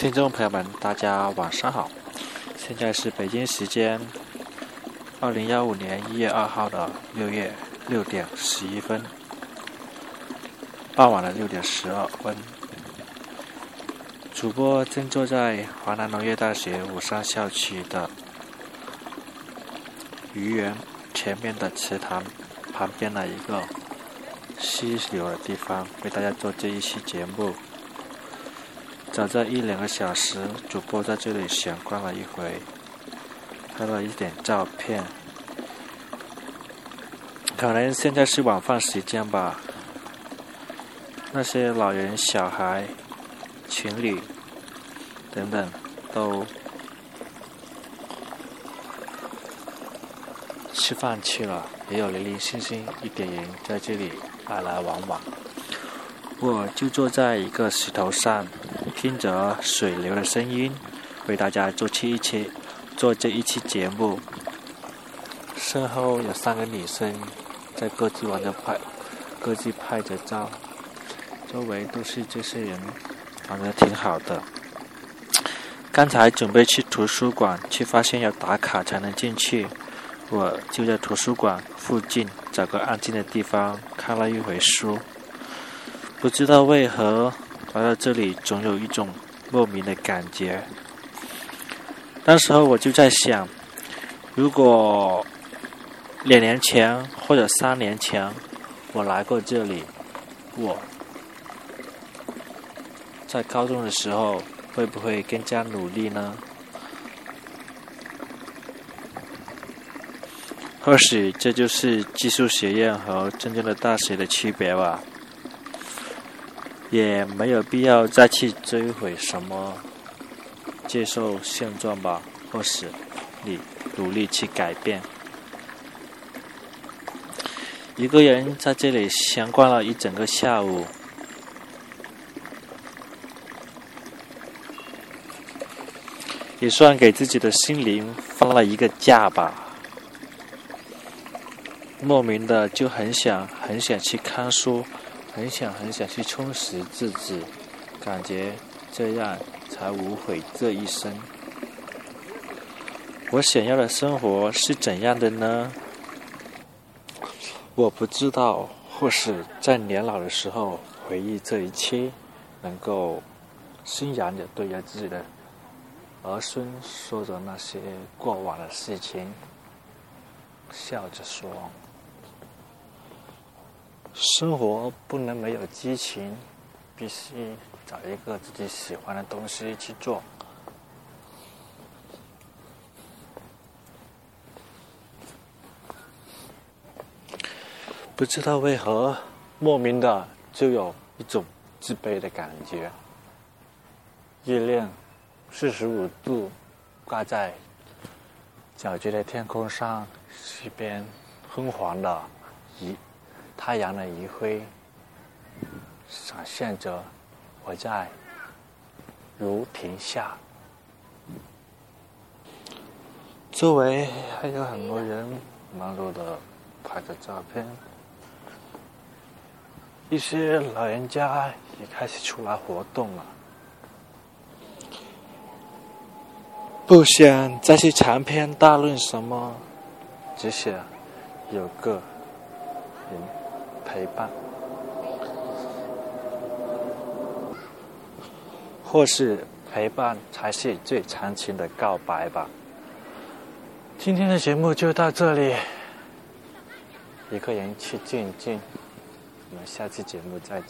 听众朋友们，大家晚上好，现在是北京时间二零幺五年一月二号的六月六点十一分，傍晚的六点十二分。主播正坐在华南农业大学武山校区的愚园前面的池塘旁边的一个溪流的地方，为大家做这一期节目。早在一两个小时，主播在这里闲逛了一回，拍了一点照片。可能现在是晚饭时间吧，那些老人、小孩。情侣等等都吃饭去了，也有零零星星一点人在这里来来往往。我就坐在一个石头上，听着水流的声音，为大家做期一期做这一期节目。身后有三个女生在各自玩着拍，各自拍着照，周围都是这些人。玩的挺好的。刚才准备去图书馆，却发现要打卡才能进去。我就在图书馆附近找个安静的地方看了一会书。不知道为何来到这里，总有一种莫名的感觉。那时候我就在想，如果两年前或者三年前我来过这里，我。在高中的时候，会不会更加努力呢？或许这就是技术学院和真正的大学的区别吧。也没有必要再去追悔什么，接受现状吧。或是你努力去改变。一个人在这里闲逛了一整个下午。也算给自己的心灵放了一个假吧。莫名的就很想很想去看书，很想很想去充实自己，感觉这样才无悔这一生。我想要的生活是怎样的呢？我不知道，或是在年老的时候回忆这一切，能够欣然的对着自己的。儿孙说着那些过往的事情，笑着说：“生活不能没有激情，必须找一个自己喜欢的东西去做。”不知道为何，莫名的就有一种自卑的感觉，热恋。四十五度，挂在皎洁的天空上，西边昏黄的一太阳的余晖，闪现着我在如亭下。周围还有很多人忙碌的拍着照片，一些老人家也开始出来活动了。不想再去长篇大论什么，只想有个人陪伴。或是陪伴才是最长情的告白吧。今天的节目就到这里，一个人去静静。我们下期节目再见。